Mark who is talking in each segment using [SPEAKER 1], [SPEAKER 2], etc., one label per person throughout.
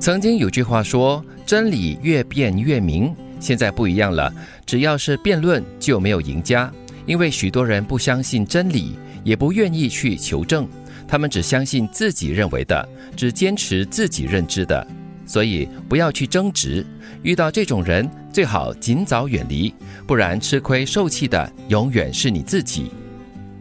[SPEAKER 1] 曾经有句话说：“真理越辩越明。”现在不一样了，只要是辩论就没有赢家，因为许多人不相信真理，也不愿意去求证，他们只相信自己认为的，只坚持自己认知的。所以不要去争执，遇到这种人最好尽早远离，不然吃亏受气的永远是你自己。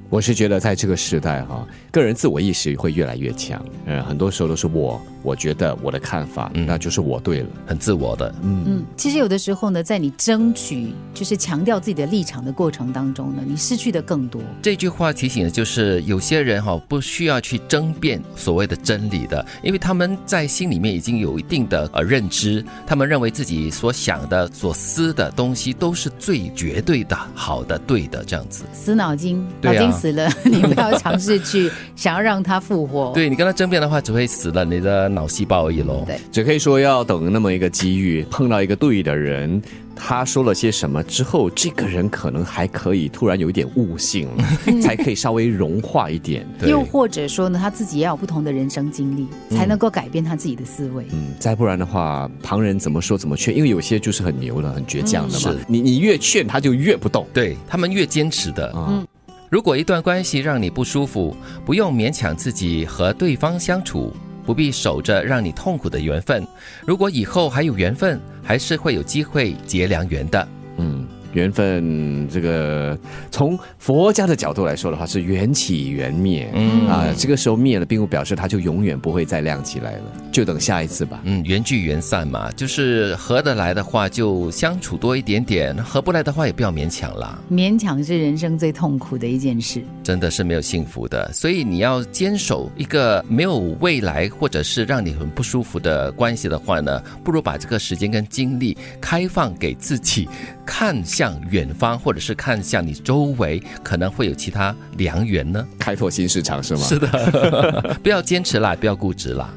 [SPEAKER 2] 我是觉得在这个时代哈。个人自我意识会越来越强，嗯，很多时候都是我，我觉得我的看法，那就是我对了，
[SPEAKER 1] 很自我的，
[SPEAKER 3] 嗯嗯。其实有的时候呢，在你争取就是强调自己的立场的过程当中呢，你失去的更多。
[SPEAKER 1] 这句话提醒的就是，有些人哈不需要去争辩所谓的真理的，因为他们在心里面已经有一定的呃认知，他们认为自己所想的、所思的东西都是最绝对的、好的、对的这样子。
[SPEAKER 3] 死脑筋，脑筋死了，你不要尝试去。想要让他复活，
[SPEAKER 1] 对你跟他争辩的话，只会死了你的脑细胞而已喽。
[SPEAKER 3] 对，
[SPEAKER 2] 只可以说要等那么一个机遇，碰到一个对的人，他说了些什么之后，这个人可能还可以突然有一点悟性，才可以稍微融化一点。
[SPEAKER 3] 又或者说呢，他自己也有不同的人生经历，才能够改变他自己的思维。
[SPEAKER 2] 嗯，再不然的话，旁人怎么说怎么劝，因为有些就是很牛的、很倔强的嘛。你你越劝他就越不动，
[SPEAKER 1] 对他们越坚持的。嗯。如果一段关系让你不舒服，不用勉强自己和对方相处，不必守着让你痛苦的缘分。如果以后还有缘分，还是会有机会结良缘的。
[SPEAKER 2] 嗯。缘分，这个从佛家的角度来说的话，是缘起缘灭。嗯啊，这个时候灭了，并不表示它就永远不会再亮起来了，就等下一次吧。
[SPEAKER 1] 嗯，缘聚缘散嘛，就是合得来的话就相处多一点点，合不来的话也不要勉强啦。
[SPEAKER 3] 勉强是人生最痛苦的一件事，
[SPEAKER 1] 真的是没有幸福的。所以你要坚守一个没有未来或者是让你很不舒服的关系的话呢，不如把这个时间跟精力开放给自己。看向远方，或者是看向你周围，可能会有其他良缘呢。
[SPEAKER 2] 开拓新市场是吗？
[SPEAKER 1] 是的，不要坚持啦，不要固执啦。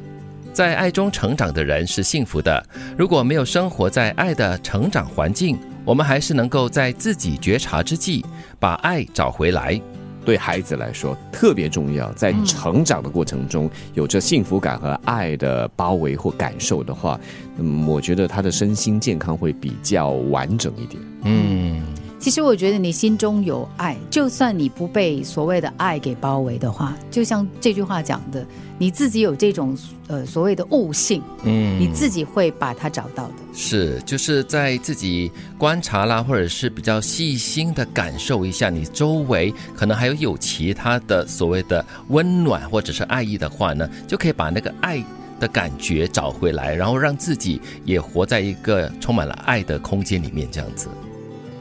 [SPEAKER 1] 在爱中成长的人是幸福的。如果没有生活在爱的成长环境，我们还是能够在自己觉察之际，把爱找回来。
[SPEAKER 2] 对孩子来说特别重要，在成长的过程中有着幸福感和爱的包围或感受的话，嗯，我觉得他的身心健康会比较完整一点。
[SPEAKER 3] 嗯。其实我觉得你心中有爱，就算你不被所谓的爱给包围的话，就像这句话讲的，你自己有这种呃所谓的悟性，嗯，你自己会把它找到的。
[SPEAKER 1] 是，就是在自己观察啦，或者是比较细心的感受一下你周围，可能还有有其他的所谓的温暖或者是爱意的话呢，就可以把那个爱的感觉找回来，然后让自己也活在一个充满了爱的空间里面，这样子。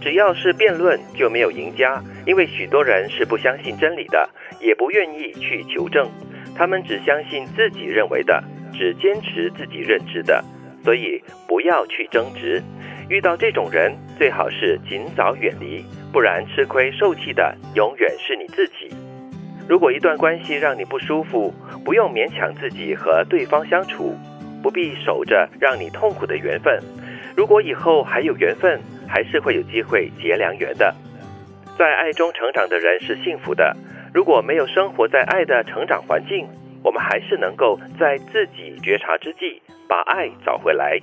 [SPEAKER 1] 只要是辩论就没有赢家，因为许多人是不相信真理的，也不愿意去求证，他们只相信自己认为的，只坚持自己认知的，所以不要去争执。遇到这种人，最好是尽早远离，不然吃亏受气的永远是你自己。如果一段关系让你不舒服，不用勉强自己和对方相处，不必守着让你痛苦的缘分。如果以后还有缘分。还是会有机会结良缘的，在爱中成长的人是幸福的。如果没有生活在爱的成长环境，我们还是能够在自己觉察之际把爱找回来。